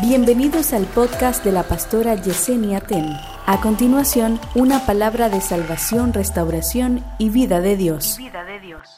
Bienvenidos al podcast de la pastora Yesenia Ten. A continuación, una palabra de salvación, restauración y vida de Dios. Vida de Dios.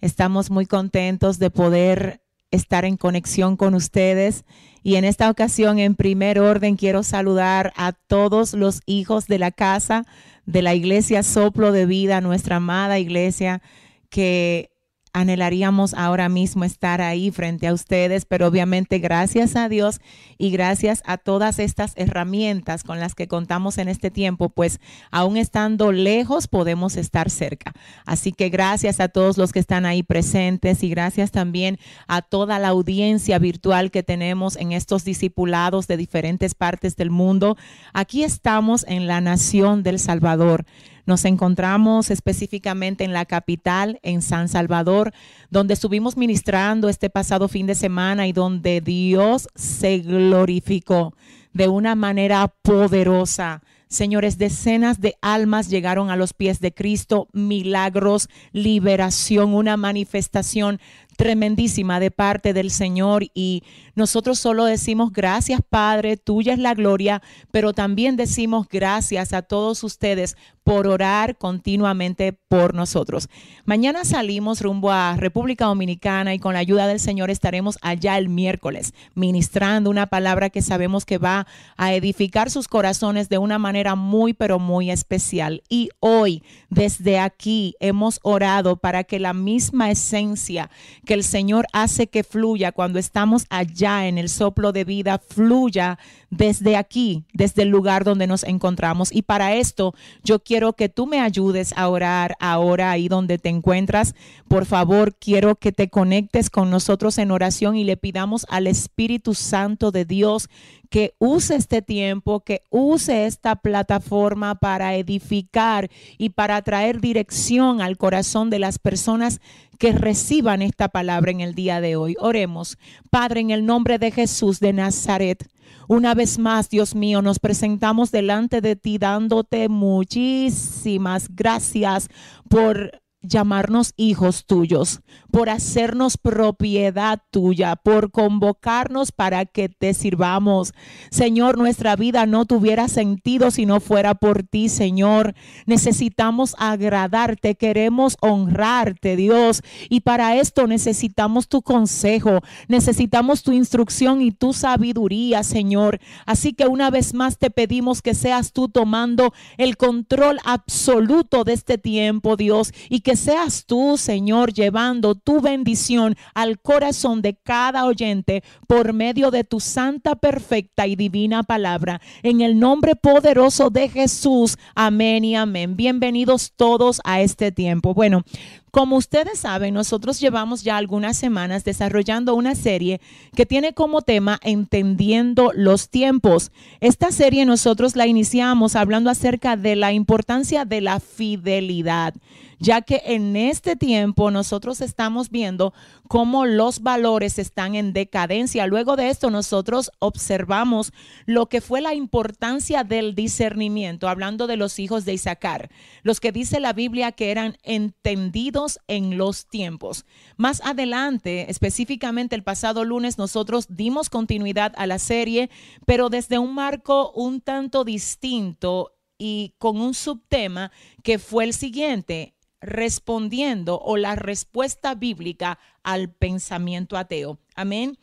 Estamos muy contentos de poder estar en conexión con ustedes y en esta ocasión en primer orden quiero saludar a todos los hijos de la casa de la iglesia Soplo de Vida, nuestra amada iglesia que anhelaríamos ahora mismo estar ahí frente a ustedes, pero obviamente gracias a Dios y gracias a todas estas herramientas con las que contamos en este tiempo, pues aún estando lejos podemos estar cerca. Así que gracias a todos los que están ahí presentes y gracias también a toda la audiencia virtual que tenemos en estos discipulados de diferentes partes del mundo. Aquí estamos en la nación del Salvador nos encontramos específicamente en la capital, en San Salvador, donde estuvimos ministrando este pasado fin de semana y donde Dios se glorificó de una manera poderosa. Señores, decenas de almas llegaron a los pies de Cristo, milagros, liberación, una manifestación tremendísima de parte del Señor y nosotros solo decimos gracias Padre, tuya es la gloria, pero también decimos gracias a todos ustedes por orar continuamente por nosotros. Mañana salimos rumbo a República Dominicana y con la ayuda del Señor estaremos allá el miércoles ministrando una palabra que sabemos que va a edificar sus corazones de una manera muy, pero muy especial. Y hoy, desde aquí, hemos orado para que la misma esencia que el Señor hace que fluya. Cuando estamos allá en el soplo de vida, fluya desde aquí, desde el lugar donde nos encontramos. Y para esto yo quiero que tú me ayudes a orar ahora ahí donde te encuentras. Por favor, quiero que te conectes con nosotros en oración y le pidamos al Espíritu Santo de Dios que use este tiempo, que use esta plataforma para edificar y para traer dirección al corazón de las personas que reciban esta palabra en el día de hoy. Oremos, Padre, en el nombre de Jesús de Nazaret. Una vez más, Dios mío, nos presentamos delante de ti dándote muchísimas gracias por llamarnos hijos tuyos, por hacernos propiedad tuya, por convocarnos para que te sirvamos. Señor, nuestra vida no tuviera sentido si no fuera por ti, Señor. Necesitamos agradarte, queremos honrarte, Dios. Y para esto necesitamos tu consejo, necesitamos tu instrucción y tu sabiduría, Señor. Así que una vez más te pedimos que seas tú tomando el control absoluto de este tiempo, Dios, y que seas tú, Señor, llevando tu bendición al corazón de cada oyente por medio de tu santa, perfecta y divina palabra. En el nombre poderoso de Jesús. Amén y amén. Bienvenidos todos a este tiempo. Bueno, como ustedes saben, nosotros llevamos ya algunas semanas desarrollando una serie que tiene como tema Entendiendo los tiempos. Esta serie nosotros la iniciamos hablando acerca de la importancia de la fidelidad ya que en este tiempo nosotros estamos viendo cómo los valores están en decadencia. Luego de esto nosotros observamos lo que fue la importancia del discernimiento, hablando de los hijos de Isaacar, los que dice la Biblia que eran entendidos en los tiempos. Más adelante, específicamente el pasado lunes, nosotros dimos continuidad a la serie, pero desde un marco un tanto distinto y con un subtema que fue el siguiente, respondiendo o la respuesta bíblica al pensamiento ateo. Amén.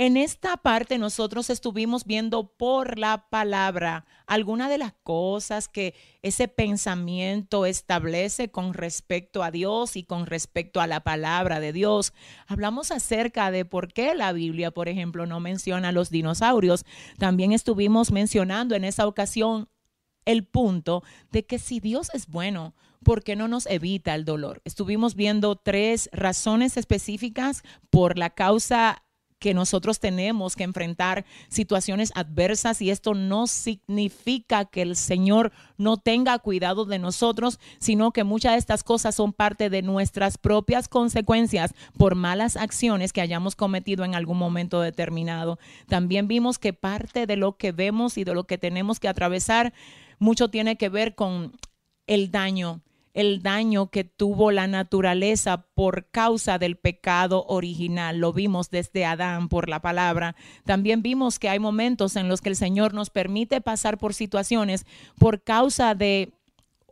En esta parte nosotros estuvimos viendo por la palabra algunas de las cosas que ese pensamiento establece con respecto a Dios y con respecto a la palabra de Dios. Hablamos acerca de por qué la Biblia, por ejemplo, no menciona los dinosaurios. También estuvimos mencionando en esa ocasión el punto de que si Dios es bueno, ¿por qué no nos evita el dolor? Estuvimos viendo tres razones específicas por la causa que nosotros tenemos que enfrentar situaciones adversas y esto no significa que el Señor no tenga cuidado de nosotros, sino que muchas de estas cosas son parte de nuestras propias consecuencias por malas acciones que hayamos cometido en algún momento determinado. También vimos que parte de lo que vemos y de lo que tenemos que atravesar mucho tiene que ver con el daño el daño que tuvo la naturaleza por causa del pecado original. Lo vimos desde Adán por la palabra. También vimos que hay momentos en los que el Señor nos permite pasar por situaciones por causa de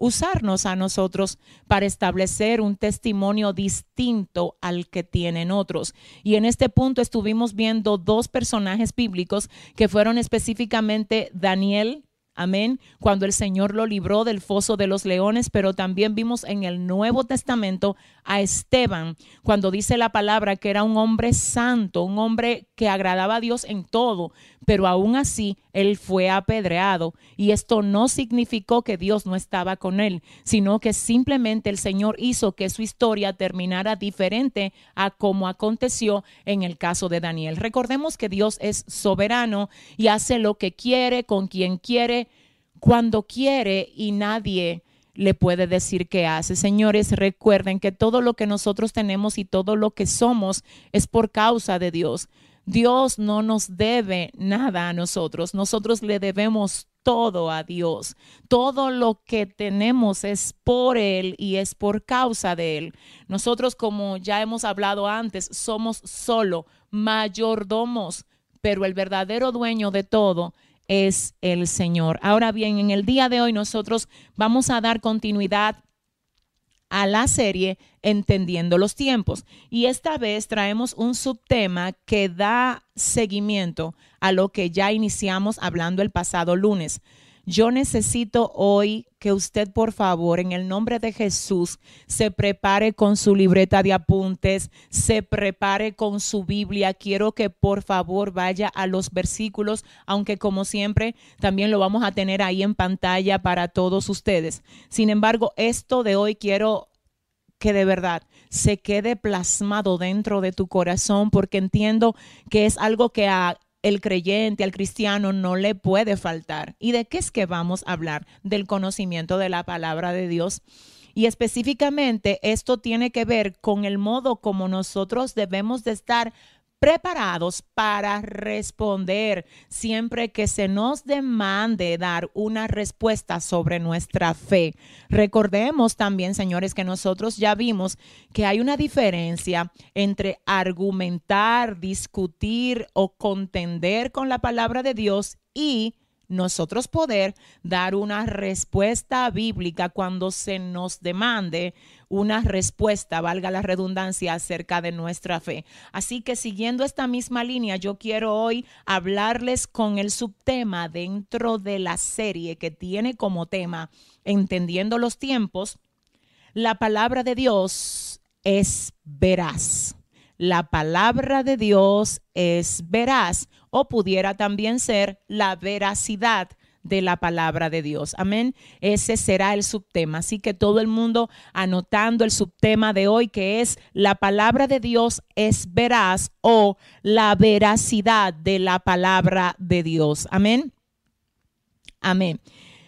usarnos a nosotros para establecer un testimonio distinto al que tienen otros. Y en este punto estuvimos viendo dos personajes bíblicos que fueron específicamente Daniel Amén. Cuando el Señor lo libró del foso de los leones, pero también vimos en el Nuevo Testamento a Esteban, cuando dice la palabra que era un hombre santo, un hombre que agradaba a Dios en todo, pero aún así él fue apedreado. Y esto no significó que Dios no estaba con él, sino que simplemente el Señor hizo que su historia terminara diferente a como aconteció en el caso de Daniel. Recordemos que Dios es soberano y hace lo que quiere, con quien quiere cuando quiere y nadie le puede decir qué hace. Señores, recuerden que todo lo que nosotros tenemos y todo lo que somos es por causa de Dios. Dios no nos debe nada a nosotros, nosotros le debemos todo a Dios. Todo lo que tenemos es por Él y es por causa de Él. Nosotros, como ya hemos hablado antes, somos solo mayordomos, pero el verdadero dueño de todo es el Señor. Ahora bien, en el día de hoy nosotros vamos a dar continuidad a la serie Entendiendo los tiempos. Y esta vez traemos un subtema que da seguimiento a lo que ya iniciamos hablando el pasado lunes. Yo necesito hoy que usted, por favor, en el nombre de Jesús, se prepare con su libreta de apuntes, se prepare con su Biblia. Quiero que, por favor, vaya a los versículos, aunque como siempre, también lo vamos a tener ahí en pantalla para todos ustedes. Sin embargo, esto de hoy quiero que de verdad se quede plasmado dentro de tu corazón, porque entiendo que es algo que a el creyente, al cristiano, no le puede faltar. ¿Y de qué es que vamos a hablar? Del conocimiento de la palabra de Dios. Y específicamente esto tiene que ver con el modo como nosotros debemos de estar preparados para responder siempre que se nos demande dar una respuesta sobre nuestra fe. Recordemos también, señores, que nosotros ya vimos que hay una diferencia entre argumentar, discutir o contender con la palabra de Dios y nosotros poder dar una respuesta bíblica cuando se nos demande una respuesta, valga la redundancia, acerca de nuestra fe. Así que siguiendo esta misma línea, yo quiero hoy hablarles con el subtema dentro de la serie que tiene como tema Entendiendo los tiempos. La palabra de Dios es veraz. La palabra de Dios es veraz o pudiera también ser la veracidad de la palabra de Dios. Amén. Ese será el subtema. Así que todo el mundo anotando el subtema de hoy que es la palabra de Dios es veraz o la veracidad de la palabra de Dios. Amén. Amén.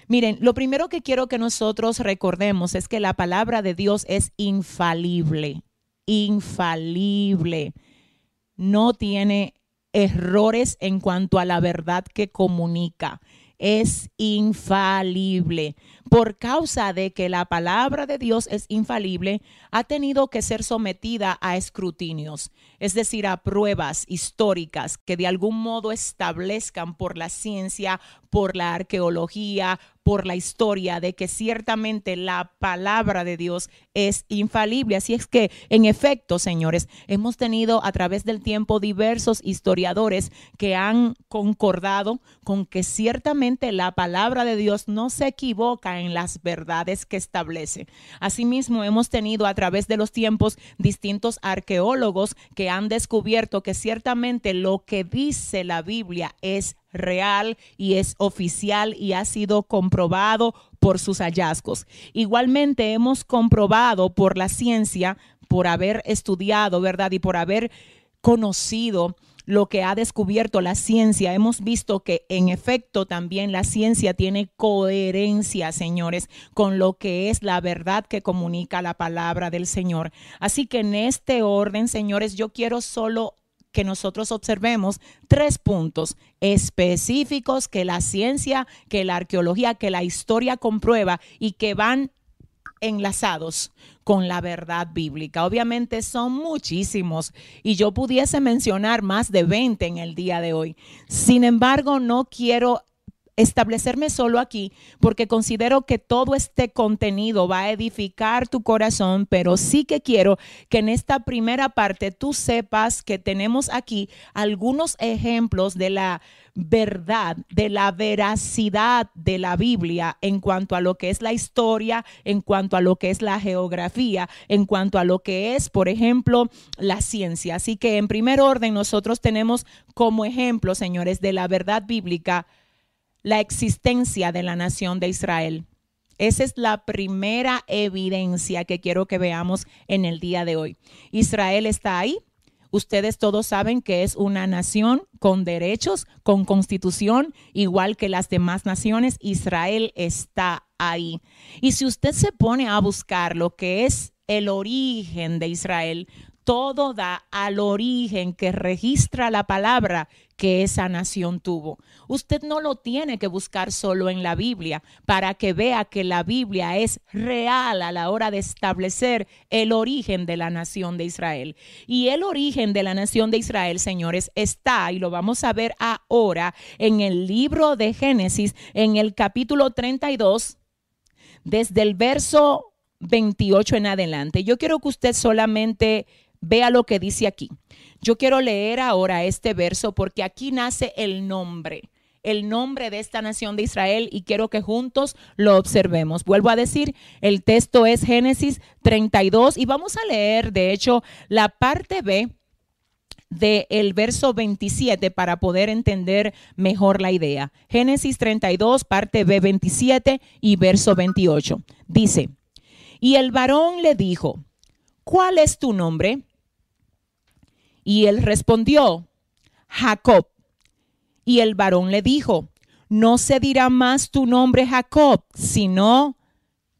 Miren, lo primero que quiero que nosotros recordemos es que la palabra de Dios es infalible, infalible. No tiene errores en cuanto a la verdad que comunica. Es infalible. Por causa de que la palabra de Dios es infalible, ha tenido que ser sometida a escrutinios, es decir, a pruebas históricas que de algún modo establezcan por la ciencia, por la arqueología, por la historia de que ciertamente la palabra de Dios es infalible. Así es que, en efecto, señores, hemos tenido a través del tiempo diversos historiadores que han concordado con que ciertamente la palabra de Dios no se equivoca en las verdades que establece. Asimismo, hemos tenido a través de los tiempos distintos arqueólogos que han descubierto que ciertamente lo que dice la Biblia es real y es oficial y ha sido comprobado por sus hallazgos. Igualmente hemos comprobado por la ciencia, por haber estudiado, ¿verdad? Y por haber conocido lo que ha descubierto la ciencia, hemos visto que en efecto también la ciencia tiene coherencia, señores, con lo que es la verdad que comunica la palabra del Señor. Así que en este orden, señores, yo quiero solo que nosotros observemos tres puntos específicos que la ciencia, que la arqueología, que la historia comprueba y que van enlazados con la verdad bíblica. Obviamente son muchísimos y yo pudiese mencionar más de 20 en el día de hoy. Sin embargo, no quiero establecerme solo aquí porque considero que todo este contenido va a edificar tu corazón, pero sí que quiero que en esta primera parte tú sepas que tenemos aquí algunos ejemplos de la verdad, de la veracidad de la Biblia en cuanto a lo que es la historia, en cuanto a lo que es la geografía, en cuanto a lo que es, por ejemplo, la ciencia. Así que en primer orden nosotros tenemos como ejemplo, señores, de la verdad bíblica la existencia de la nación de Israel. Esa es la primera evidencia que quiero que veamos en el día de hoy. Israel está ahí. Ustedes todos saben que es una nación con derechos, con constitución, igual que las demás naciones. Israel está ahí. Y si usted se pone a buscar lo que es el origen de Israel, todo da al origen que registra la palabra que esa nación tuvo. Usted no lo tiene que buscar solo en la Biblia para que vea que la Biblia es real a la hora de establecer el origen de la nación de Israel. Y el origen de la nación de Israel, señores, está, y lo vamos a ver ahora, en el libro de Génesis, en el capítulo 32, desde el verso 28 en adelante. Yo quiero que usted solamente Vea lo que dice aquí. Yo quiero leer ahora este verso porque aquí nace el nombre, el nombre de esta nación de Israel y quiero que juntos lo observemos. Vuelvo a decir, el texto es Génesis 32 y vamos a leer, de hecho, la parte B del verso 27 para poder entender mejor la idea. Génesis 32, parte B 27 y verso 28. Dice, y el varón le dijo, ¿cuál es tu nombre? Y él respondió, Jacob. Y el varón le dijo, no se dirá más tu nombre Jacob, sino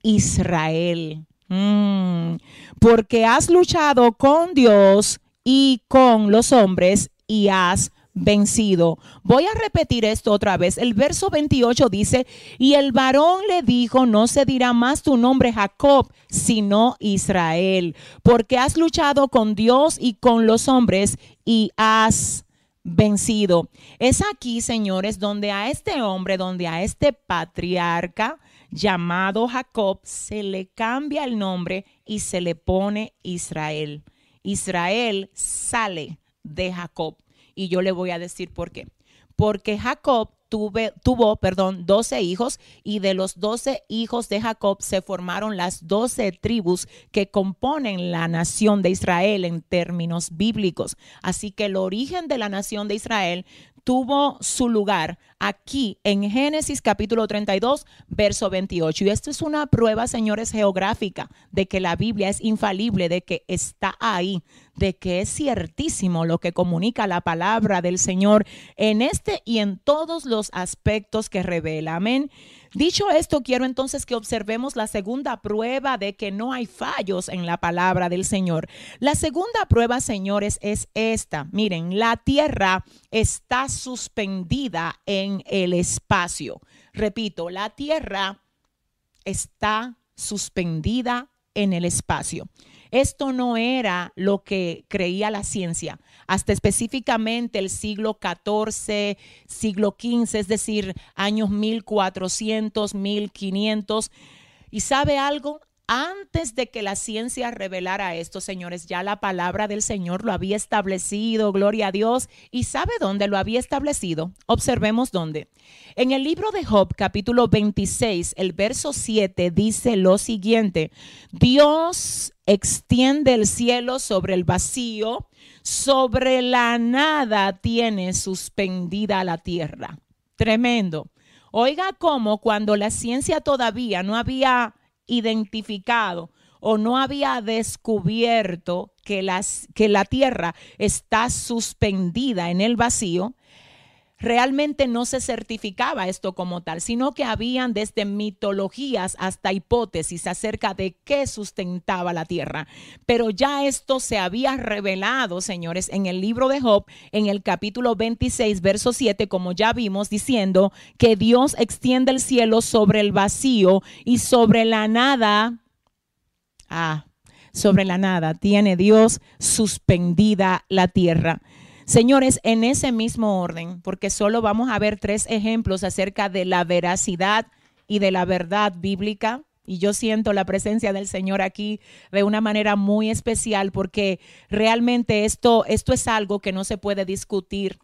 Israel. Mm, porque has luchado con Dios y con los hombres y has vencido. Voy a repetir esto otra vez. El verso 28 dice, y el varón le dijo, no se dirá más tu nombre Jacob, sino Israel, porque has luchado con Dios y con los hombres y has vencido. Es aquí, señores, donde a este hombre, donde a este patriarca llamado Jacob, se le cambia el nombre y se le pone Israel. Israel sale de Jacob. Y yo le voy a decir por qué. Porque Jacob tuvo, perdón, 12 hijos y de los 12 hijos de Jacob se formaron las 12 tribus que componen la nación de Israel en términos bíblicos. Así que el origen de la nación de Israel tuvo su lugar aquí en Génesis capítulo 32, verso 28. Y esto es una prueba, señores, geográfica de que la Biblia es infalible, de que está ahí, de que es ciertísimo lo que comunica la palabra del Señor en este y en todos los aspectos que revela. Amén. Dicho esto, quiero entonces que observemos la segunda prueba de que no hay fallos en la palabra del Señor. La segunda prueba, señores, es esta. Miren, la tierra está suspendida en el espacio. Repito, la tierra está suspendida en el espacio. Esto no era lo que creía la ciencia hasta específicamente el siglo XIV, siglo XV, es decir, años 1400, 1500. ¿Y sabe algo? Antes de que la ciencia revelara esto, señores, ya la palabra del Señor lo había establecido, gloria a Dios. ¿Y sabe dónde lo había establecido? Observemos dónde. En el libro de Job, capítulo 26, el verso 7 dice lo siguiente, Dios extiende el cielo sobre el vacío, sobre la nada tiene suspendida la tierra. Tremendo. Oiga cómo cuando la ciencia todavía no había identificado o no había descubierto que, las, que la tierra está suspendida en el vacío, realmente no se certificaba esto como tal, sino que habían desde mitologías hasta hipótesis acerca de qué sustentaba la tierra. Pero ya esto se había revelado, señores, en el libro de Job, en el capítulo 26, verso 7, como ya vimos, diciendo que Dios extiende el cielo sobre el vacío y sobre la nada Ah, sobre la nada tiene Dios suspendida la tierra. Señores, en ese mismo orden, porque solo vamos a ver tres ejemplos acerca de la veracidad y de la verdad bíblica. Y yo siento la presencia del Señor aquí de una manera muy especial porque realmente esto, esto es algo que no se puede discutir.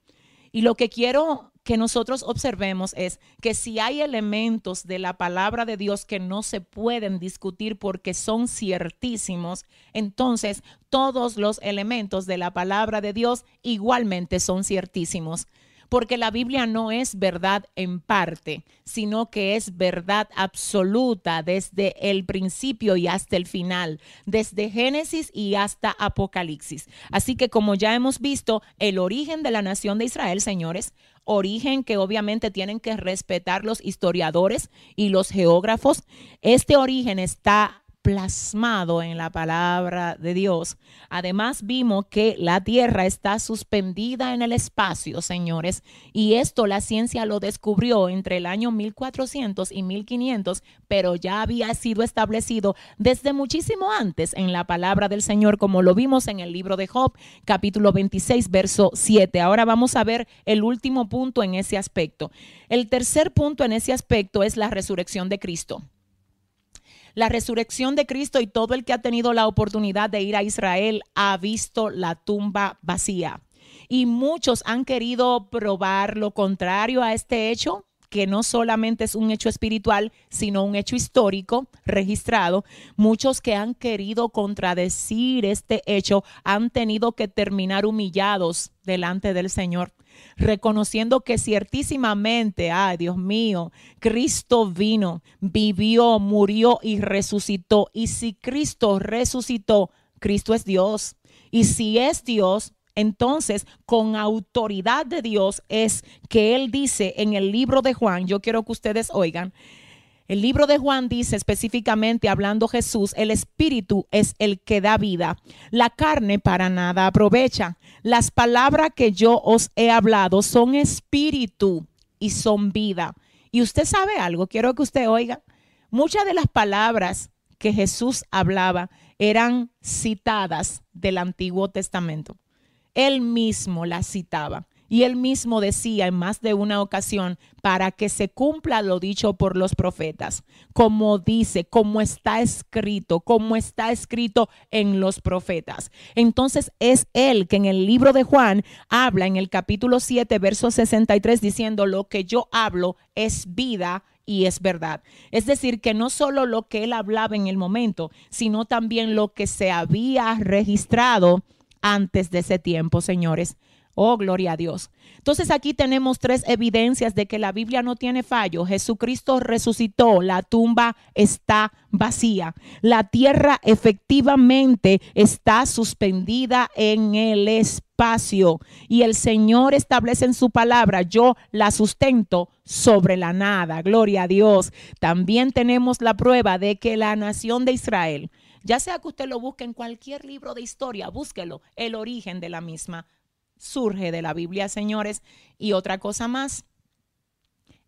Y lo que quiero que nosotros observemos es que si hay elementos de la palabra de Dios que no se pueden discutir porque son ciertísimos, entonces todos los elementos de la palabra de Dios igualmente son ciertísimos porque la Biblia no es verdad en parte, sino que es verdad absoluta desde el principio y hasta el final, desde Génesis y hasta Apocalipsis. Así que como ya hemos visto, el origen de la nación de Israel, señores, origen que obviamente tienen que respetar los historiadores y los geógrafos, este origen está plasmado en la palabra de Dios. Además vimos que la tierra está suspendida en el espacio, señores, y esto la ciencia lo descubrió entre el año 1400 y 1500, pero ya había sido establecido desde muchísimo antes en la palabra del Señor, como lo vimos en el libro de Job, capítulo 26, verso 7. Ahora vamos a ver el último punto en ese aspecto. El tercer punto en ese aspecto es la resurrección de Cristo la resurrección de Cristo y todo el que ha tenido la oportunidad de ir a Israel ha visto la tumba vacía. Y muchos han querido probar lo contrario a este hecho, que no solamente es un hecho espiritual, sino un hecho histórico registrado. Muchos que han querido contradecir este hecho han tenido que terminar humillados delante del Señor reconociendo que ciertísimamente, ay Dios mío, Cristo vino, vivió, murió y resucitó. Y si Cristo resucitó, Cristo es Dios. Y si es Dios, entonces con autoridad de Dios es que Él dice en el libro de Juan, yo quiero que ustedes oigan, el libro de Juan dice específicamente, hablando Jesús, el espíritu es el que da vida. La carne para nada aprovecha. Las palabras que yo os he hablado son espíritu y son vida. Y usted sabe algo, quiero que usted oiga. Muchas de las palabras que Jesús hablaba eran citadas del Antiguo Testamento. Él mismo las citaba. Y él mismo decía en más de una ocasión, para que se cumpla lo dicho por los profetas, como dice, como está escrito, como está escrito en los profetas. Entonces es él que en el libro de Juan habla en el capítulo 7, verso 63, diciendo, lo que yo hablo es vida y es verdad. Es decir, que no solo lo que él hablaba en el momento, sino también lo que se había registrado antes de ese tiempo, señores. Oh, gloria a Dios. Entonces aquí tenemos tres evidencias de que la Biblia no tiene fallo. Jesucristo resucitó, la tumba está vacía. La tierra efectivamente está suspendida en el espacio y el Señor establece en su palabra, yo la sustento sobre la nada. Gloria a Dios. También tenemos la prueba de que la nación de Israel, ya sea que usted lo busque en cualquier libro de historia, búsquelo, el origen de la misma surge de la Biblia, señores. Y otra cosa más,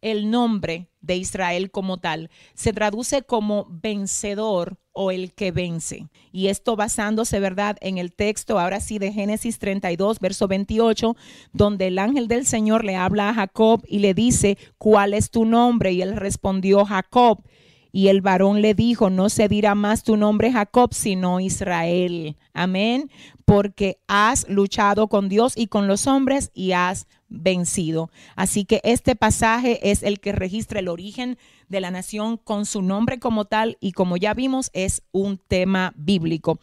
el nombre de Israel como tal se traduce como vencedor o el que vence. Y esto basándose, ¿verdad?, en el texto, ahora sí, de Génesis 32, verso 28, donde el ángel del Señor le habla a Jacob y le dice, ¿cuál es tu nombre? Y él respondió, Jacob. Y el varón le dijo, no se dirá más tu nombre Jacob, sino Israel. Amén. Porque has luchado con Dios y con los hombres y has vencido. Así que este pasaje es el que registra el origen de la nación con su nombre como tal y como ya vimos es un tema bíblico.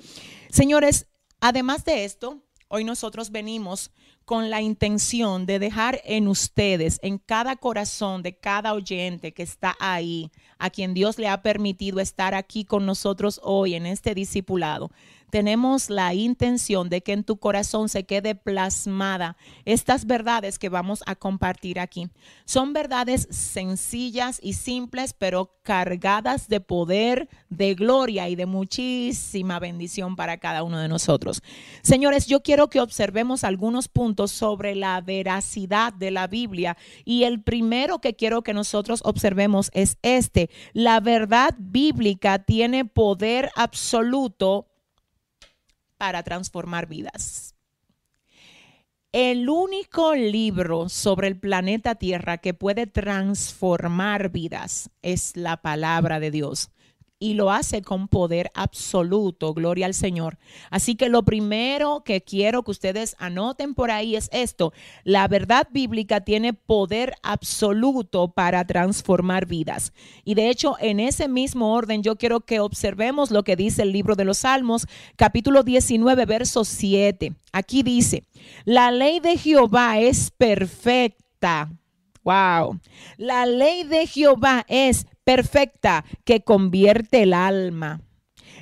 Señores, además de esto, hoy nosotros venimos con la intención de dejar en ustedes, en cada corazón de cada oyente que está ahí, a quien Dios le ha permitido estar aquí con nosotros hoy en este discipulado, tenemos la intención de que en tu corazón se quede plasmada estas verdades que vamos a compartir aquí. Son verdades sencillas y simples, pero cargadas de poder, de gloria y de muchísima bendición para cada uno de nosotros. Señores, yo quiero que observemos algunos puntos sobre la veracidad de la Biblia y el primero que quiero que nosotros observemos es este. La verdad bíblica tiene poder absoluto para transformar vidas. El único libro sobre el planeta Tierra que puede transformar vidas es la palabra de Dios y lo hace con poder absoluto, gloria al Señor. Así que lo primero que quiero que ustedes anoten por ahí es esto, la verdad bíblica tiene poder absoluto para transformar vidas. Y de hecho, en ese mismo orden, yo quiero que observemos lo que dice el libro de los Salmos, capítulo 19, verso 7. Aquí dice, la ley de Jehová es perfecta. Wow. La ley de Jehová es perfecta que convierte el alma.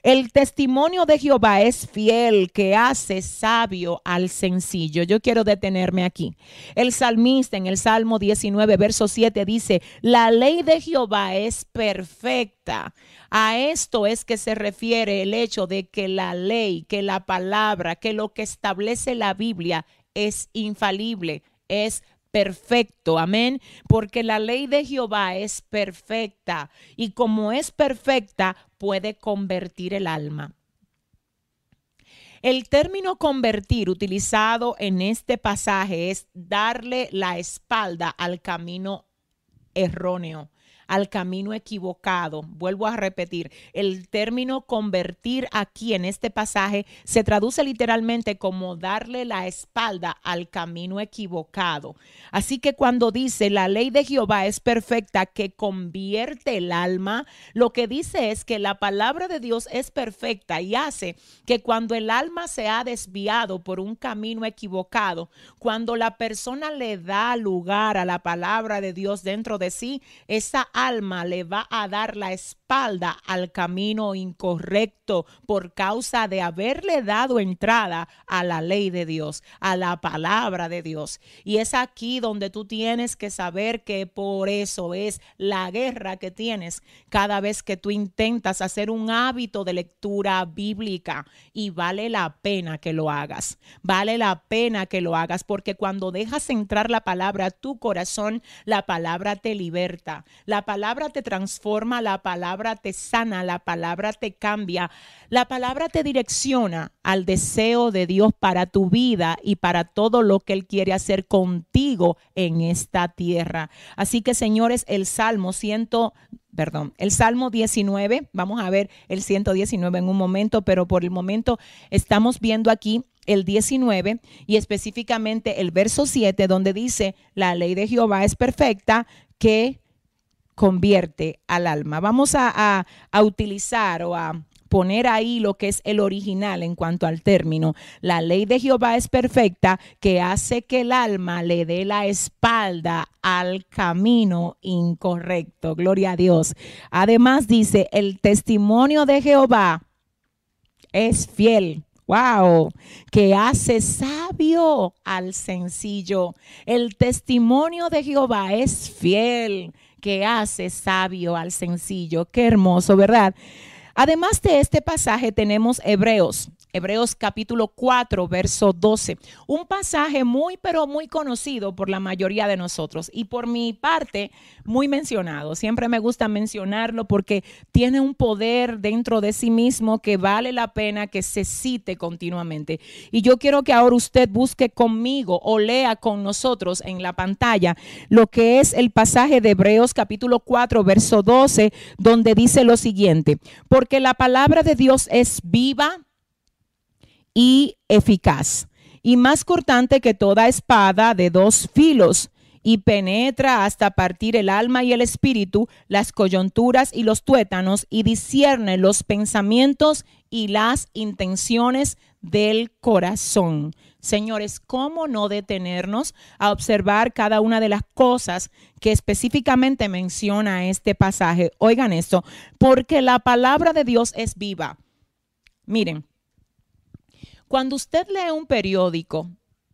El testimonio de Jehová es fiel, que hace sabio al sencillo. Yo quiero detenerme aquí. El salmista en el Salmo 19, verso 7 dice, la ley de Jehová es perfecta. A esto es que se refiere el hecho de que la ley, que la palabra, que lo que establece la Biblia es infalible, es perfecto, amén, porque la ley de Jehová es perfecta y como es perfecta puede convertir el alma. El término convertir utilizado en este pasaje es darle la espalda al camino erróneo al camino equivocado. Vuelvo a repetir, el término convertir aquí en este pasaje se traduce literalmente como darle la espalda al camino equivocado. Así que cuando dice la ley de Jehová es perfecta que convierte el alma, lo que dice es que la palabra de Dios es perfecta y hace que cuando el alma se ha desviado por un camino equivocado, cuando la persona le da lugar a la palabra de Dios dentro de sí, esa alma le va a dar la al camino incorrecto por causa de haberle dado entrada a la ley de Dios, a la palabra de Dios. Y es aquí donde tú tienes que saber que por eso es la guerra que tienes cada vez que tú intentas hacer un hábito de lectura bíblica y vale la pena que lo hagas. Vale la pena que lo hagas porque cuando dejas entrar la palabra a tu corazón, la palabra te liberta. La palabra te transforma, la palabra te sana, la palabra te cambia, la palabra te direcciona al deseo de Dios para tu vida y para todo lo que Él quiere hacer contigo en esta tierra. Así que, señores, el Salmo 100, perdón, el Salmo 19, vamos a ver el 119 en un momento, pero por el momento estamos viendo aquí el 19 y específicamente el verso 7 donde dice, la ley de Jehová es perfecta que convierte al alma. Vamos a, utilizar o a poner ahí lo que es el original en cuanto al término. La ley de Jehová es perfecta que hace que el alma le dé la espalda al camino incorrecto. Gloria a Dios. Además dice, el testimonio de Jehová es fiel. Wow, que hace sabio al sencillo. El testimonio de Jehová es fiel que hace sabio al sencillo. Qué hermoso, ¿verdad? Además de este pasaje tenemos Hebreos. Hebreos capítulo 4, verso 12. Un pasaje muy, pero muy conocido por la mayoría de nosotros y por mi parte muy mencionado. Siempre me gusta mencionarlo porque tiene un poder dentro de sí mismo que vale la pena que se cite continuamente. Y yo quiero que ahora usted busque conmigo o lea con nosotros en la pantalla lo que es el pasaje de Hebreos capítulo 4, verso 12, donde dice lo siguiente, porque la palabra de Dios es viva y eficaz, y más cortante que toda espada de dos filos, y penetra hasta partir el alma y el espíritu, las coyunturas y los tuétanos, y discierne los pensamientos y las intenciones del corazón. Señores, ¿cómo no detenernos a observar cada una de las cosas que específicamente menciona este pasaje? Oigan esto, porque la palabra de Dios es viva. Miren, Cuando usted lee un periódico,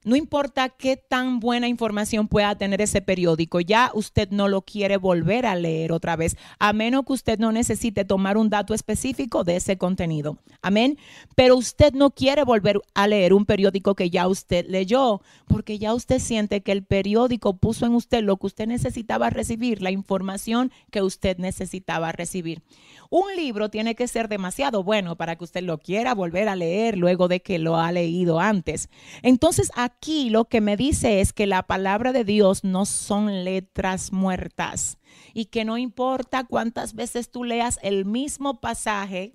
no importa qué tan buena información pueda tener ese periódico, ya usted no lo quiere volver a leer otra vez, a menos que usted no necesite tomar un dato específico de ese contenido. Amén. Pero usted no quiere volver a leer un periódico que ya usted leyó, porque ya usted siente que el periódico puso en usted lo que usted necesitaba recibir, la información que usted necesitaba recibir. Un libro tiene que ser demasiado bueno para que usted lo quiera volver a leer luego de que lo ha leído antes. Entonces aquí lo que me dice es que la palabra de Dios no son letras muertas y que no importa cuántas veces tú leas el mismo pasaje,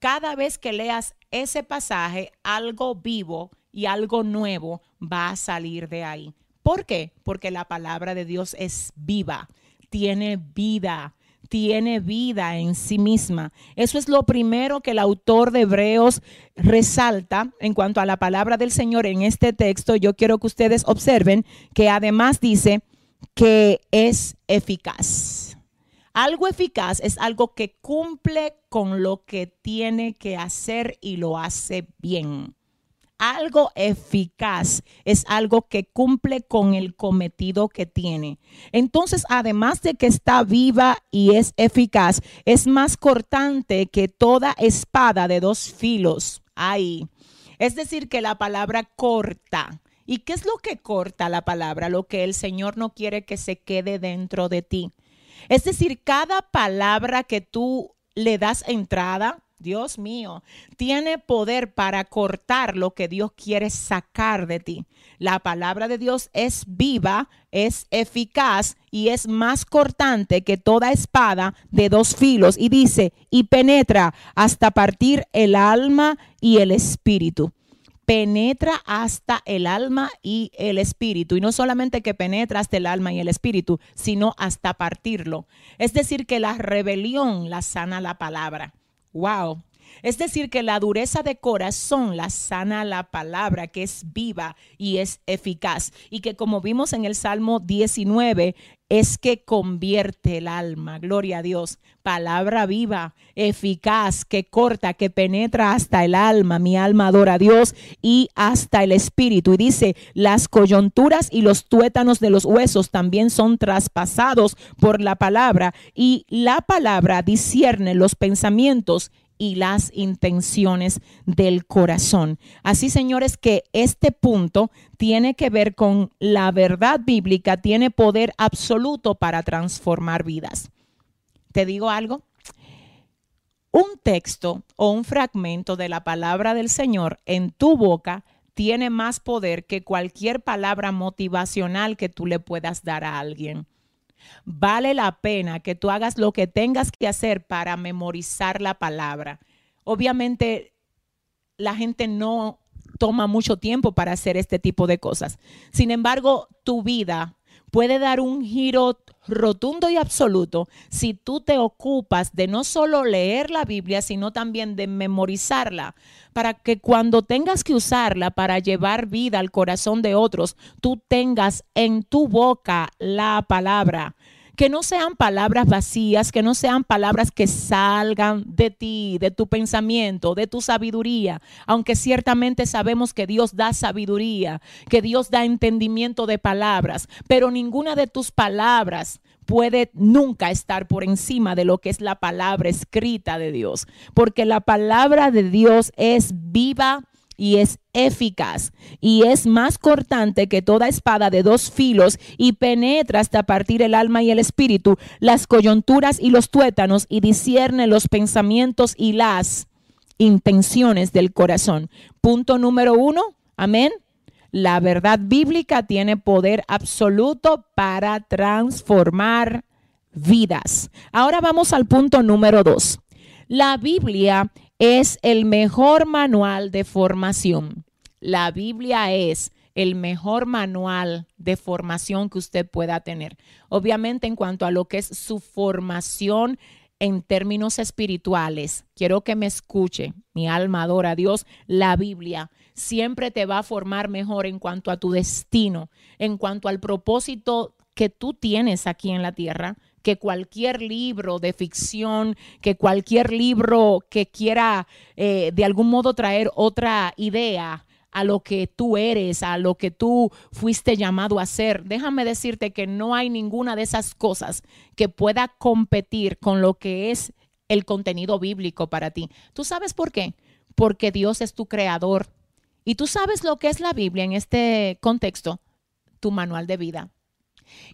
cada vez que leas ese pasaje, algo vivo y algo nuevo va a salir de ahí. ¿Por qué? Porque la palabra de Dios es viva, tiene vida tiene vida en sí misma. Eso es lo primero que el autor de Hebreos resalta en cuanto a la palabra del Señor en este texto. Yo quiero que ustedes observen que además dice que es eficaz. Algo eficaz es algo que cumple con lo que tiene que hacer y lo hace bien algo eficaz, es algo que cumple con el cometido que tiene. Entonces, además de que está viva y es eficaz, es más cortante que toda espada de dos filos. Ahí. Es decir, que la palabra corta. ¿Y qué es lo que corta la palabra? Lo que el Señor no quiere que se quede dentro de ti. Es decir, cada palabra que tú le das entrada, Dios mío, tiene poder para cortar lo que Dios quiere sacar de ti. La palabra de Dios es viva, es eficaz y es más cortante que toda espada de dos filos. Y dice, y penetra hasta partir el alma y el espíritu penetra hasta el alma y el espíritu. Y no solamente que penetra hasta el alma y el espíritu, sino hasta partirlo. Es decir, que la rebelión la sana la palabra. Wow. Es decir, que la dureza de corazón la sana la palabra, que es viva y es eficaz. Y que como vimos en el Salmo 19, es que convierte el alma. Gloria a Dios. Palabra viva, eficaz, que corta, que penetra hasta el alma. Mi alma adora a Dios y hasta el espíritu. Y dice, las coyunturas y los tuétanos de los huesos también son traspasados por la palabra. Y la palabra discierne los pensamientos y las intenciones del corazón. Así, señores, que este punto tiene que ver con la verdad bíblica, tiene poder absoluto para transformar vidas. ¿Te digo algo? Un texto o un fragmento de la palabra del Señor en tu boca tiene más poder que cualquier palabra motivacional que tú le puedas dar a alguien. Vale la pena que tú hagas lo que tengas que hacer para memorizar la palabra. Obviamente la gente no toma mucho tiempo para hacer este tipo de cosas. Sin embargo, tu vida puede dar un giro rotundo y absoluto si tú te ocupas de no solo leer la Biblia, sino también de memorizarla, para que cuando tengas que usarla para llevar vida al corazón de otros, tú tengas en tu boca la palabra que no sean palabras vacías, que no sean palabras que salgan de ti, de tu pensamiento, de tu sabiduría, aunque ciertamente sabemos que Dios da sabiduría, que Dios da entendimiento de palabras, pero ninguna de tus palabras puede nunca estar por encima de lo que es la palabra escrita de Dios, porque la palabra de Dios es viva y es eficaz y es más cortante que toda espada de dos filos y penetra hasta partir el alma y el espíritu, las coyunturas y los tuétanos y discierne los pensamientos y las intenciones del corazón. Punto número uno, amén. La verdad bíblica tiene poder absoluto para transformar vidas. Ahora vamos al punto número dos. La Biblia es el mejor manual de formación. La Biblia es el mejor manual de formación que usted pueda tener. Obviamente en cuanto a lo que es su formación en términos espirituales, quiero que me escuche, mi alma adora a Dios, la Biblia siempre te va a formar mejor en cuanto a tu destino, en cuanto al propósito que tú tienes aquí en la tierra, que cualquier libro de ficción, que cualquier libro que quiera eh, de algún modo traer otra idea a lo que tú eres, a lo que tú fuiste llamado a ser. Déjame decirte que no hay ninguna de esas cosas que pueda competir con lo que es el contenido bíblico para ti. ¿Tú sabes por qué? Porque Dios es tu creador. Y tú sabes lo que es la Biblia en este contexto, tu manual de vida.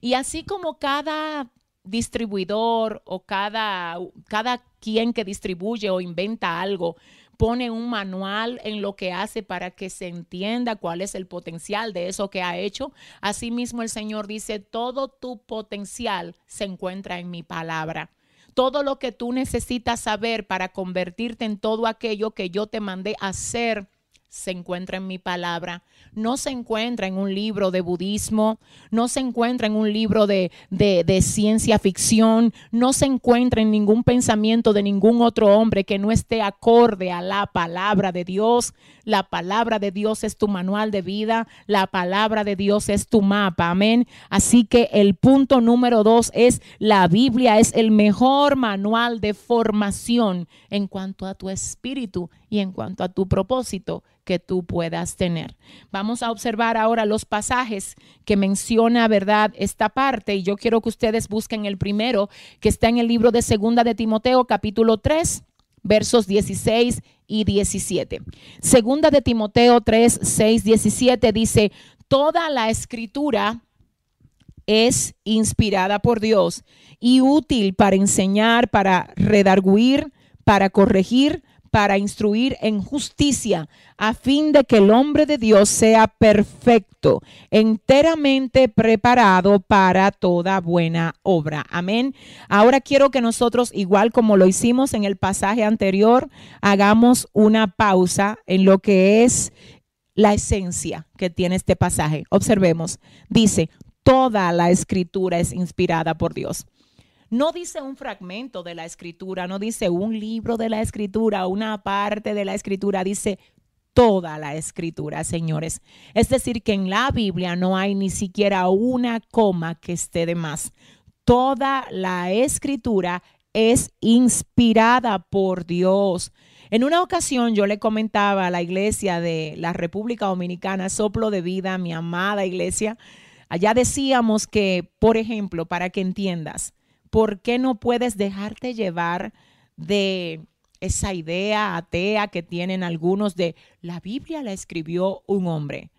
Y así como cada distribuidor o cada, cada quien que distribuye o inventa algo pone un manual en lo que hace para que se entienda cuál es el potencial de eso que ha hecho. Asimismo, el Señor dice, todo tu potencial se encuentra en mi palabra. Todo lo que tú necesitas saber para convertirte en todo aquello que yo te mandé a hacer se encuentra en mi palabra, no se encuentra en un libro de budismo, no se encuentra en un libro de, de, ciencia ficción, no se encuentra en ningún pensamiento de ningún otro hombre que no esté acorde a la palabra de Dios. La palabra de Dios es tu manual de vida, la palabra de Dios es tu mapa, amén. Así que el punto número dos es la Biblia es el mejor manual de formación en cuanto a tu espíritu y en cuanto a tu propósito que tú puedas tener. Vamos a observar ahora los pasajes que menciona, ¿verdad?, esta parte y yo quiero que ustedes busquen el primero que está en el libro de Segunda de Timoteo, capítulo 3, versos 16 y 17. Segunda de Timoteo 3, 6, 17 dice, toda la escritura es inspirada por Dios y útil para enseñar, para redarguir, para corregir, para instruir en justicia, a fin de que el hombre de Dios sea perfecto, enteramente preparado para toda buena obra. Amén. Ahora quiero que nosotros, igual como lo hicimos en el pasaje anterior, hagamos una pausa en lo que es la esencia que tiene este pasaje. Observemos. Dice, toda la escritura es inspirada por Dios. No dice un fragmento de la escritura, no dice un libro de la escritura, una parte de la escritura, dice toda la escritura, señores. Es decir, que en la Biblia no hay ni siquiera una coma que esté de más. Toda la escritura es inspirada por Dios. En una ocasión yo le comentaba a la iglesia de la República Dominicana, Soplo de Vida, mi amada iglesia, allá decíamos que, por ejemplo, para que entiendas, ¿por qué no puedes dejarte llevar de esa idea atea que tienen algunos de la Biblia la escribió un hombre?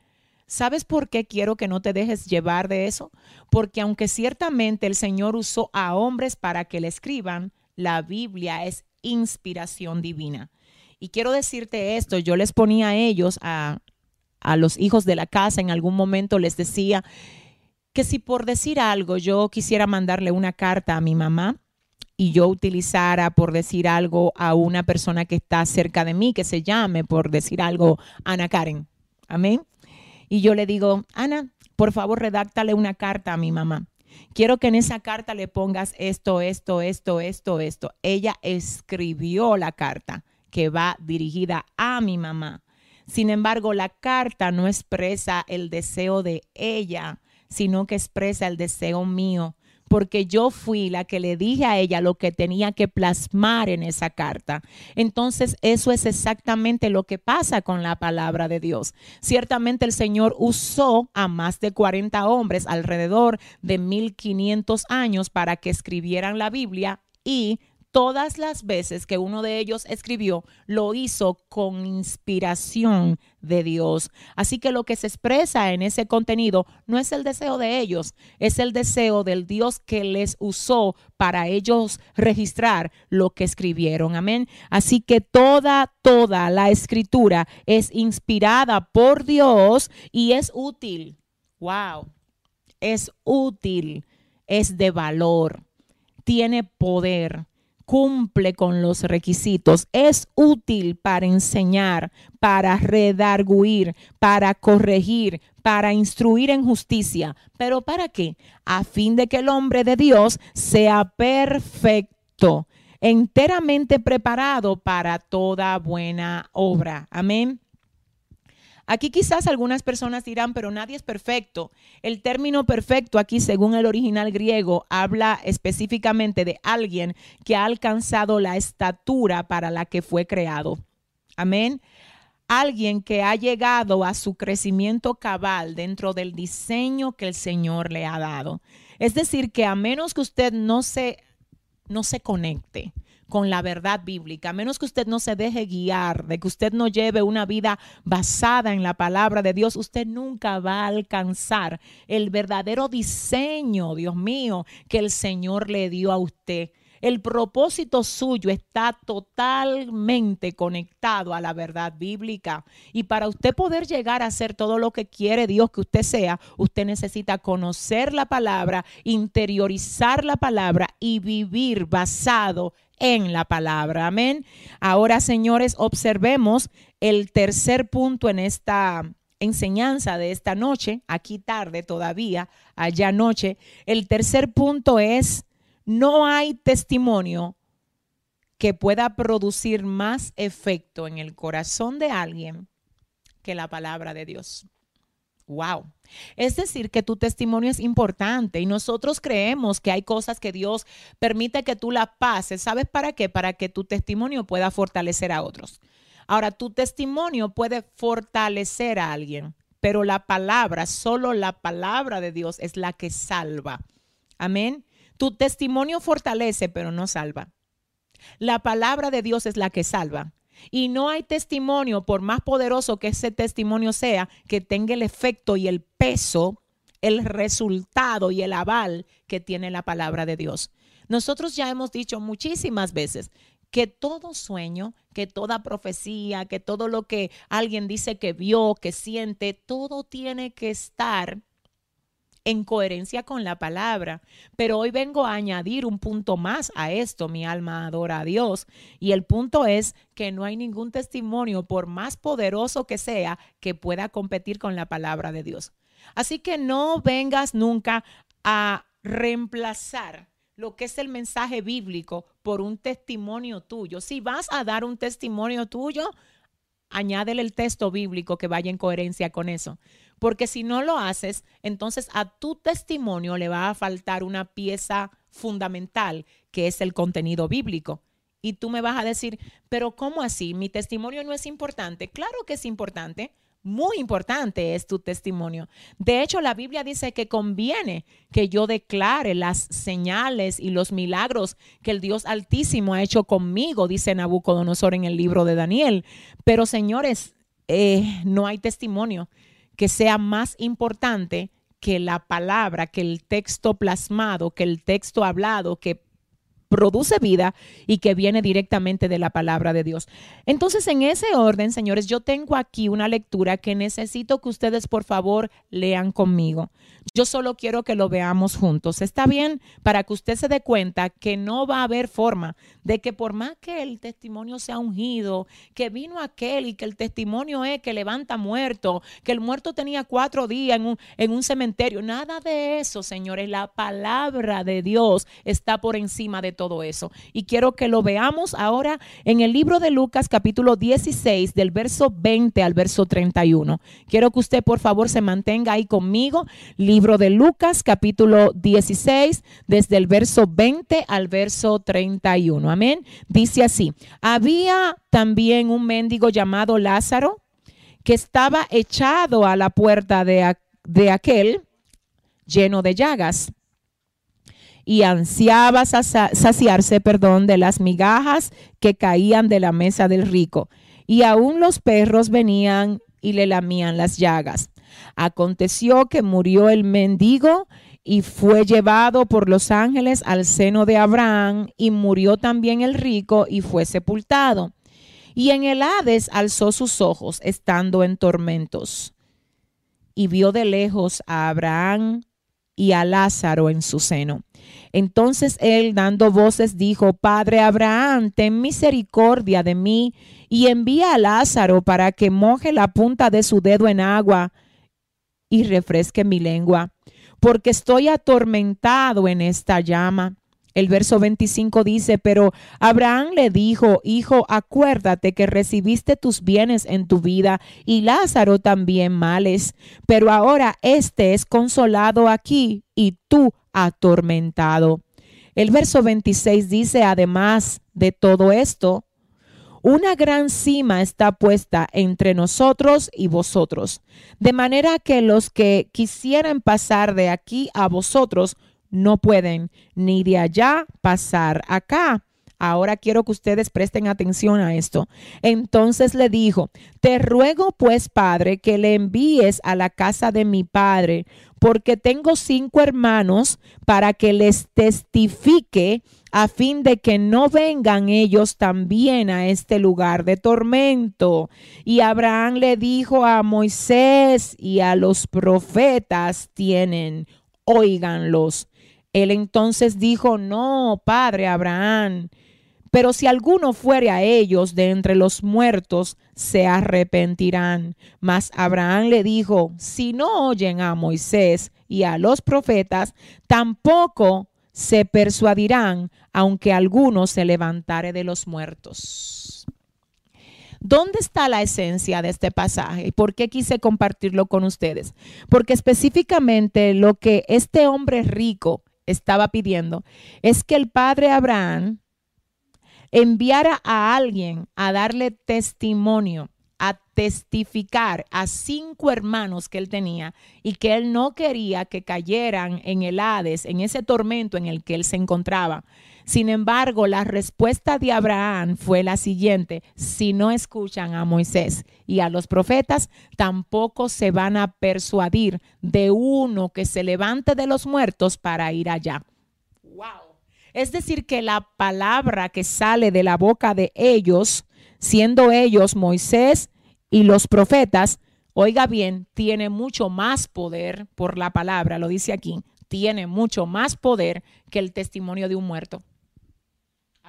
¿Sabes por qué quiero que no te dejes llevar de eso? Porque aunque ciertamente el Señor usó a hombres para que le escriban, la Biblia es inspiración divina. Y quiero decirte esto, yo les ponía a ellos, a, a los hijos de la casa, en algún momento les decía, que si por decir algo yo quisiera mandarle una carta a mi mamá y yo utilizara por decir algo a una persona que está cerca de mí, que se llame por decir algo Ana Karen. Amén. Y yo le digo, Ana, por favor, redáctale una carta a mi mamá. Quiero que en esa carta le pongas esto, esto, esto, esto, esto. Ella escribió la carta que va dirigida a mi mamá. Sin embargo, la carta no expresa el deseo de ella, sino que expresa el deseo mío, porque yo fui la que le dije a ella lo que tenía que plasmar en esa carta. Entonces, eso es exactamente lo que pasa con la palabra de Dios. Ciertamente el Señor usó a más de 40 hombres alrededor de 1500 años para que escribieran la Biblia y todas las veces que uno de ellos escribió, lo hizo con inspiración de Dios. Así que lo que se expresa en ese contenido no es el deseo de ellos, es el deseo del Dios que les usó para ellos registrar lo que escribieron. Amén. Así que toda, toda la escritura es inspirada por Dios y es útil. Wow. Es útil, es de valor, tiene poder cumple con los requisitos, es útil para enseñar, para redarguir, para corregir, para instruir en justicia. ¿Pero para qué? A fin de que el hombre de Dios sea perfecto, enteramente preparado para toda buena obra. Amén. Aquí quizás algunas personas dirán, pero nadie es perfecto. El término perfecto aquí, según el original griego, habla específicamente de alguien que ha alcanzado la estatura para la que fue creado. Amén. Alguien que ha llegado a su crecimiento cabal dentro del diseño que el Señor le ha dado. Es decir, que a menos que usted no se, no se conecte con la verdad bíblica, a menos que usted no se deje guiar, de que usted no lleve una vida basada en la palabra de Dios, usted nunca va a alcanzar el verdadero diseño, Dios mío, que el Señor le dio a usted. El propósito suyo está totalmente conectado a la verdad bíblica. Y para usted poder llegar a ser todo lo que quiere Dios que usted sea, usted necesita conocer la palabra, interiorizar la palabra y vivir basado en la palabra. Amén. Ahora, señores, observemos el tercer punto en esta enseñanza de esta noche, aquí tarde todavía, allá noche. El tercer punto es no hay testimonio que pueda producir más efecto en el corazón de alguien que la palabra de Dios. Wow. Es decir, que tu testimonio es importante y nosotros creemos que hay cosas que Dios permite que tú las pases. ¿Sabes para qué? Para que tu testimonio pueda fortalecer a otros. Ahora, tu testimonio puede fortalecer a alguien, pero la palabra, solo la palabra de Dios es la que salva. Amén. Tu testimonio fortalece, pero no salva. La palabra de Dios es la que salva. Y no hay testimonio, por más poderoso que ese testimonio sea, que tenga el efecto y el peso, el resultado y el aval que tiene la palabra de Dios. Nosotros ya hemos dicho muchísimas veces que todo sueño, que toda profecía, que todo lo que alguien dice que vio, que siente, todo tiene que estar en coherencia con la palabra. Pero hoy vengo a añadir un punto más a esto. Mi alma adora a Dios. Y el punto es que no hay ningún testimonio, por más poderoso que sea, que pueda competir con la palabra de Dios. Así que no vengas nunca a reemplazar lo que es el mensaje bíblico por un testimonio tuyo. Si vas a dar un testimonio tuyo, añádele el texto bíblico que vaya en coherencia con eso. Porque si no lo haces, entonces a tu testimonio le va a faltar una pieza fundamental, que es el contenido bíblico. Y tú me vas a decir, pero ¿cómo así? ¿Mi testimonio no es importante? Claro que es importante. Muy importante es tu testimonio. De hecho, la Biblia dice que conviene que yo declare las señales y los milagros que el Dios Altísimo ha hecho conmigo, dice Nabucodonosor en el libro de Daniel. Pero señores, eh, no hay testimonio que sea más importante que la palabra, que el texto plasmado, que el texto hablado, que produce vida y que viene directamente de la palabra de Dios. Entonces, en ese orden, señores, yo tengo aquí una lectura que necesito que ustedes, por favor, lean conmigo. Yo solo quiero que lo veamos juntos. ¿Está bien? Para que usted se dé cuenta que no va a haber forma de que por más que el testimonio sea ungido, que vino aquel y que el testimonio es que levanta muerto, que el muerto tenía cuatro días en un, en un cementerio, nada de eso, señores. La palabra de Dios está por encima de todo eso. Y quiero que lo veamos ahora en el libro de Lucas capítulo 16 del verso 20 al verso 31. Quiero que usted por favor se mantenga ahí conmigo. Libro de Lucas capítulo 16 desde el verso 20 al verso 31. Amén. Dice así, había también un mendigo llamado Lázaro que estaba echado a la puerta de, de aquel lleno de llagas y ansiaba saciarse, perdón, de las migajas que caían de la mesa del rico. Y aún los perros venían y le lamían las llagas. Aconteció que murió el mendigo y fue llevado por los ángeles al seno de Abraham, y murió también el rico y fue sepultado. Y en el Hades alzó sus ojos, estando en tormentos, y vio de lejos a Abraham y a Lázaro en su seno. Entonces él, dando voces, dijo, Padre Abraham, ten misericordia de mí y envía a Lázaro para que moje la punta de su dedo en agua y refresque mi lengua porque estoy atormentado en esta llama. El verso 25 dice, pero Abraham le dijo, hijo, acuérdate que recibiste tus bienes en tu vida y Lázaro también males, pero ahora éste es consolado aquí y tú atormentado. El verso 26 dice, además de todo esto, una gran cima está puesta entre nosotros y vosotros, de manera que los que quisieran pasar de aquí a vosotros no pueden, ni de allá pasar acá. Ahora quiero que ustedes presten atención a esto. Entonces le dijo, te ruego pues, Padre, que le envíes a la casa de mi Padre, porque tengo cinco hermanos para que les testifique a fin de que no vengan ellos también a este lugar de tormento. Y Abraham le dijo a Moisés y a los profetas tienen, óiganlos. Él entonces dijo, no, padre Abraham, pero si alguno fuere a ellos de entre los muertos, se arrepentirán. Mas Abraham le dijo, si no oyen a Moisés y a los profetas, tampoco se persuadirán, aunque alguno se levantare de los muertos. ¿Dónde está la esencia de este pasaje? ¿Y por qué quise compartirlo con ustedes? Porque específicamente lo que este hombre rico estaba pidiendo es que el padre Abraham enviara a alguien a darle testimonio, a testificar a cinco hermanos que él tenía y que él no quería que cayeran en el Hades, en ese tormento en el que él se encontraba. Sin embargo, la respuesta de Abraham fue la siguiente, si no escuchan a Moisés y a los profetas, tampoco se van a persuadir de uno que se levante de los muertos para ir allá. Wow. Es decir, que la palabra que sale de la boca de ellos, siendo ellos Moisés y los profetas, oiga bien, tiene mucho más poder por la palabra, lo dice aquí, tiene mucho más poder que el testimonio de un muerto.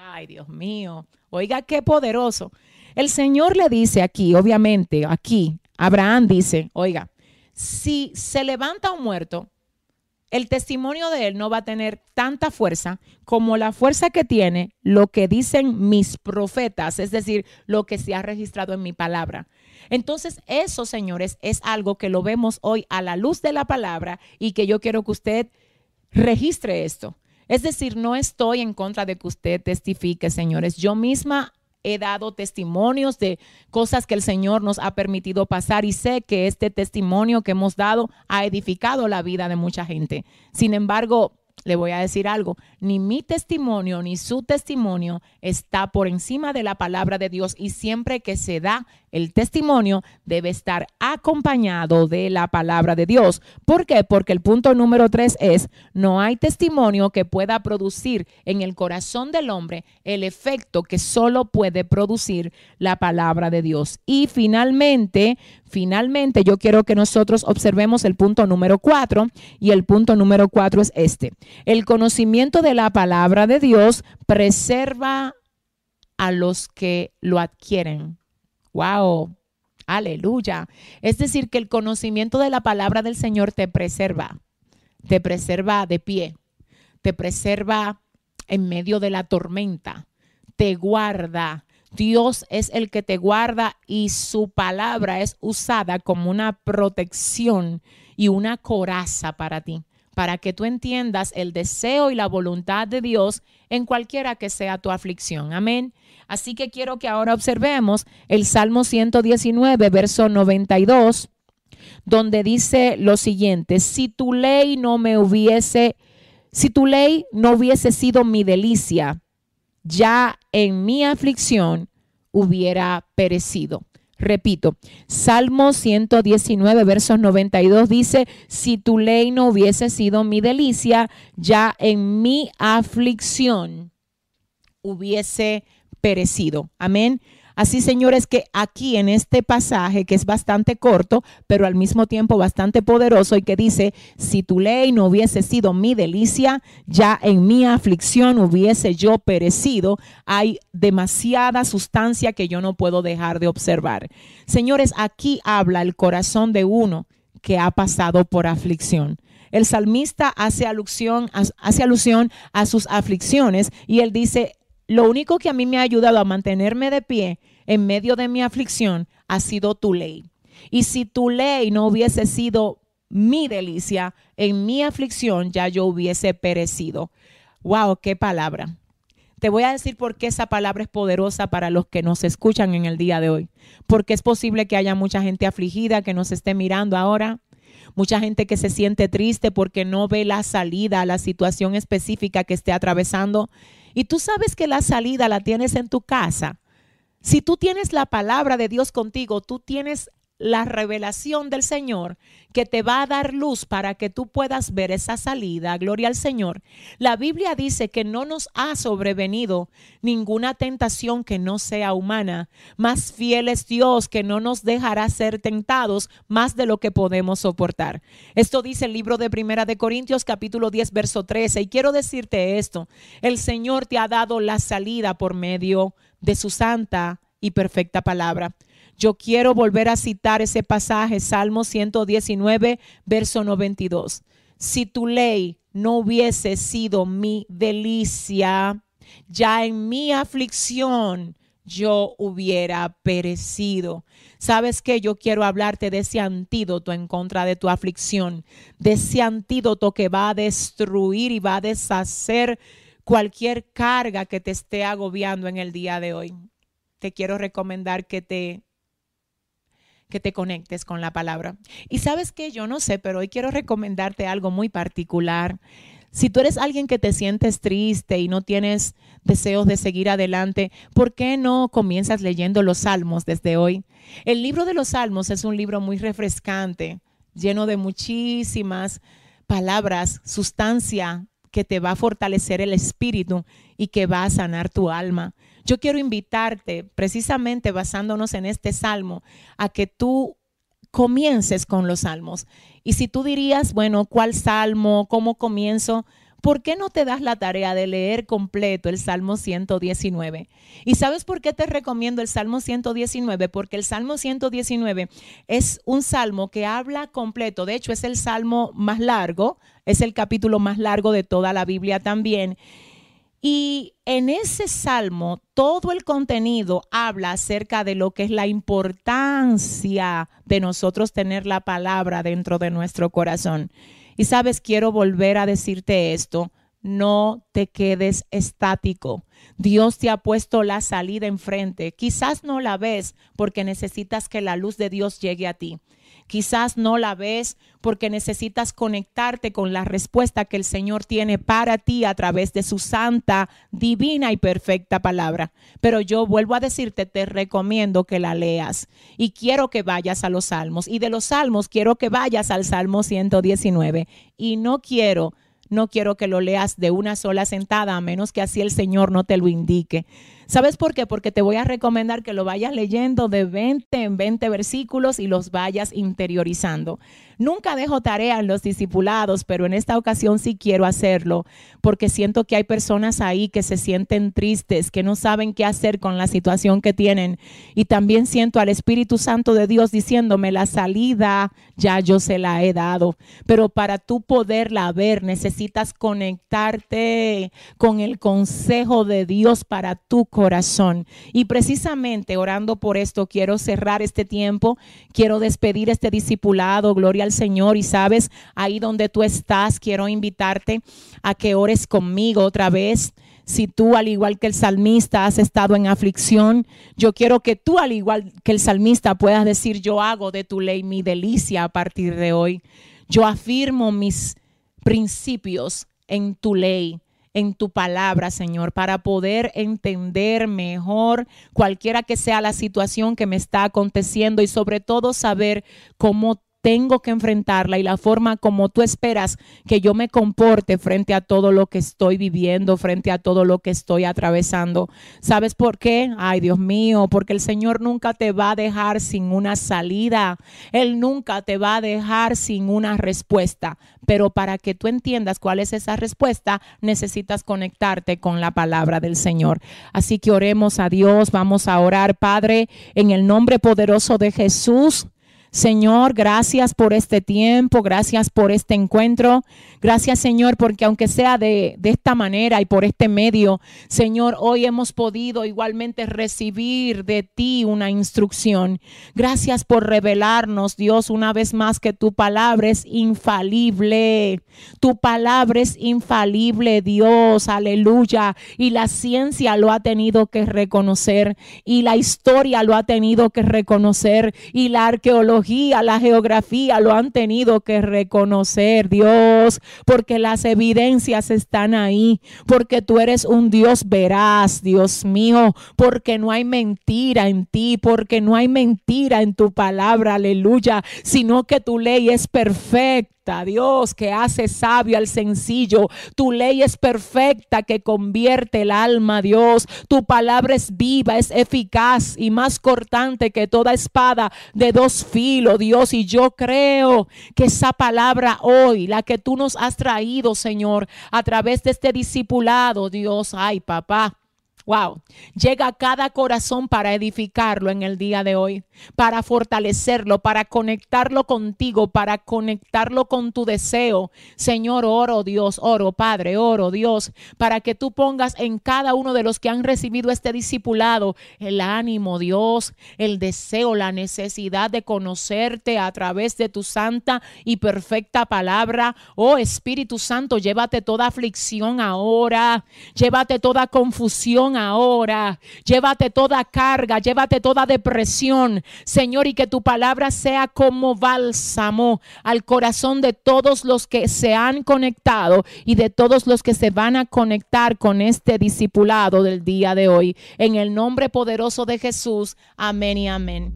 Ay, Dios mío. Oiga, qué poderoso. El Señor le dice aquí, obviamente, aquí, Abraham dice, oiga, si se levanta un muerto, el testimonio de él no va a tener tanta fuerza como la fuerza que tiene lo que dicen mis profetas, es decir, lo que se ha registrado en mi palabra. Entonces, eso, señores, es algo que lo vemos hoy a la luz de la palabra y que yo quiero que usted registre esto. Es decir, no estoy en contra de que usted testifique, señores. Yo misma he dado testimonios de cosas que el Señor nos ha permitido pasar y sé que este testimonio que hemos dado ha edificado la vida de mucha gente. Sin embargo, le voy a decir algo, ni mi testimonio ni su testimonio está por encima de la palabra de Dios y siempre que se da el testimonio debe estar acompañado de la palabra de Dios. ¿Por qué? Porque el punto número tres es, no hay testimonio que pueda producir en el corazón del hombre el efecto que solo puede producir la palabra de Dios. Y finalmente, finalmente yo quiero que nosotros observemos el punto número cuatro y el punto número cuatro es este. El conocimiento de la palabra de Dios preserva a los que lo adquieren. Wow. Aleluya. Es decir, que el conocimiento de la palabra del Señor te preserva, te preserva de pie, te preserva en medio de la tormenta, te guarda. Dios es el que te guarda y su palabra es usada como una protección y una coraza para ti, para que tú entiendas el deseo y la voluntad de Dios en cualquiera que sea tu aflicción. Amén. Así que quiero que ahora observemos el Salmo 119, verso 92, donde dice lo siguiente, si tu ley no me hubiese, si tu ley no hubiese sido mi delicia, ya en mi aflicción hubiera perecido. Repito, Salmo 119, verso 92 dice, si tu ley no hubiese sido mi delicia, ya en mi aflicción hubiese perecido. Amén. Así, señores, que aquí en este pasaje, que es bastante corto, pero al mismo tiempo bastante poderoso, y que dice, si tu ley no hubiese sido mi delicia, ya en mi aflicción hubiese yo perecido, hay demasiada sustancia que yo no puedo dejar de observar. Señores, aquí habla el corazón de uno que ha pasado por aflicción. El salmista hace alusión, hace alusión a sus aflicciones y él dice, lo único que a mí me ha ayudado a mantenerme de pie en medio de mi aflicción ha sido tu ley. Y si tu ley no hubiese sido mi delicia, en mi aflicción ya yo hubiese perecido. Wow, qué palabra. Te voy a decir por qué esa palabra es poderosa para los que nos escuchan en el día de hoy. Porque es posible que haya mucha gente afligida que nos esté mirando ahora, mucha gente que se siente triste porque no ve la salida a la situación específica que esté atravesando. Y tú sabes que la salida la tienes en tu casa. Si tú tienes la palabra de Dios contigo, tú tienes la revelación del Señor que te va a dar luz para que tú puedas ver esa salida. Gloria al Señor. La Biblia dice que no nos ha sobrevenido ninguna tentación que no sea humana. Más fiel es Dios que no nos dejará ser tentados más de lo que podemos soportar. Esto dice el libro de Primera de Corintios capítulo 10 verso 13 y quiero decirte esto. El Señor te ha dado la salida por medio de su santa y perfecta palabra. Yo quiero volver a citar ese pasaje, Salmo 119, verso 92. Si tu ley no hubiese sido mi delicia, ya en mi aflicción yo hubiera perecido. ¿Sabes qué? Yo quiero hablarte de ese antídoto en contra de tu aflicción, de ese antídoto que va a destruir y va a deshacer cualquier carga que te esté agobiando en el día de hoy. Te quiero recomendar que te que te conectes con la palabra. Y sabes que yo no sé, pero hoy quiero recomendarte algo muy particular. Si tú eres alguien que te sientes triste y no tienes deseos de seguir adelante, ¿por qué no comienzas leyendo los salmos desde hoy? El libro de los salmos es un libro muy refrescante, lleno de muchísimas palabras, sustancia que te va a fortalecer el espíritu y que va a sanar tu alma. Yo quiero invitarte, precisamente basándonos en este salmo, a que tú comiences con los salmos. Y si tú dirías, bueno, ¿cuál salmo? ¿Cómo comienzo? ¿Por qué no te das la tarea de leer completo el Salmo 119? ¿Y sabes por qué te recomiendo el Salmo 119? Porque el Salmo 119 es un salmo que habla completo. De hecho, es el salmo más largo, es el capítulo más largo de toda la Biblia también. Y en ese salmo, todo el contenido habla acerca de lo que es la importancia de nosotros tener la palabra dentro de nuestro corazón. Y sabes, quiero volver a decirte esto, no te quedes estático. Dios te ha puesto la salida enfrente. Quizás no la ves porque necesitas que la luz de Dios llegue a ti. Quizás no la ves porque necesitas conectarte con la respuesta que el Señor tiene para ti a través de su santa, divina y perfecta palabra. Pero yo vuelvo a decirte, te recomiendo que la leas y quiero que vayas a los salmos. Y de los salmos quiero que vayas al Salmo 119. Y no quiero no quiero que lo leas de una sola sentada, a menos que así el Señor no te lo indique. ¿Sabes por qué? Porque te voy a recomendar que lo vayas leyendo de 20 en 20 versículos y los vayas interiorizando. Nunca dejo tarea en los discipulados, pero en esta ocasión sí quiero hacerlo, porque siento que hay personas ahí que se sienten tristes, que no saben qué hacer con la situación que tienen. Y también siento al Espíritu Santo de Dios diciéndome, la salida ya yo se la he dado, pero para tú poderla ver necesitas conectarte con el consejo de Dios para tu corazón corazón. Y precisamente orando por esto, quiero cerrar este tiempo, quiero despedir este discipulado, gloria al Señor. Y sabes, ahí donde tú estás, quiero invitarte a que ores conmigo otra vez. Si tú, al igual que el salmista, has estado en aflicción, yo quiero que tú, al igual que el salmista, puedas decir, yo hago de tu ley mi delicia a partir de hoy. Yo afirmo mis principios en tu ley en tu palabra, Señor, para poder entender mejor cualquiera que sea la situación que me está aconteciendo y sobre todo saber cómo tengo que enfrentarla y la forma como tú esperas que yo me comporte frente a todo lo que estoy viviendo, frente a todo lo que estoy atravesando. ¿Sabes por qué? Ay, Dios mío, porque el Señor nunca te va a dejar sin una salida. Él nunca te va a dejar sin una respuesta. Pero para que tú entiendas cuál es esa respuesta, necesitas conectarte con la palabra del Señor. Así que oremos a Dios, vamos a orar, Padre, en el nombre poderoso de Jesús. Señor, gracias por este tiempo, gracias por este encuentro. Gracias, Señor, porque aunque sea de, esta manera y por este medio, Señor, hoy hemos podido igualmente recibir de ti una instrucción. Gracias por revelarnos, Dios, una vez más que tu palabra es infalible. Tu palabra es infalible, Dios, aleluya. Y la ciencia lo ha tenido que reconocer y la historia lo ha tenido que reconocer y la arqueología, la geografía lo han tenido que reconocer, Dios, porque las evidencias están ahí, porque tú eres un Dios veraz, Dios mío, porque no hay mentira en ti, porque no hay mentira en tu palabra, aleluya, sino que tu ley es perfecta Dios, que hace sabio al sencillo. Tu ley es perfecta, que convierte el alma, Dios. Tu palabra es viva, es eficaz y más cortante que toda espada de dos filos, Dios. Y yo creo que esa palabra hoy, la que tú nos has traído, Señor, a través de este discipulado, Dios, ay, papá. Wow, llega a cada corazón para edificarlo en el día de hoy, para fortalecerlo, para conectarlo contigo, para conectarlo con tu deseo. Señor, oro Dios, oro Padre, oro Dios, para que tú pongas en cada uno de los que han recibido este discipulado el ánimo, Dios, el deseo, la necesidad de conocerte a través de tu santa y perfecta palabra. Oh Espíritu Santo, llévate toda aflicción ahora, llévate toda confusión ahora. Llévate toda carga, llévate toda depresión, Señor, y que tu palabra sea como bálsamo al corazón de todos los que se han conectado y de todos los que se van a conectar con este discipulado del día de hoy. En el nombre poderoso de Jesús. Amén y amén.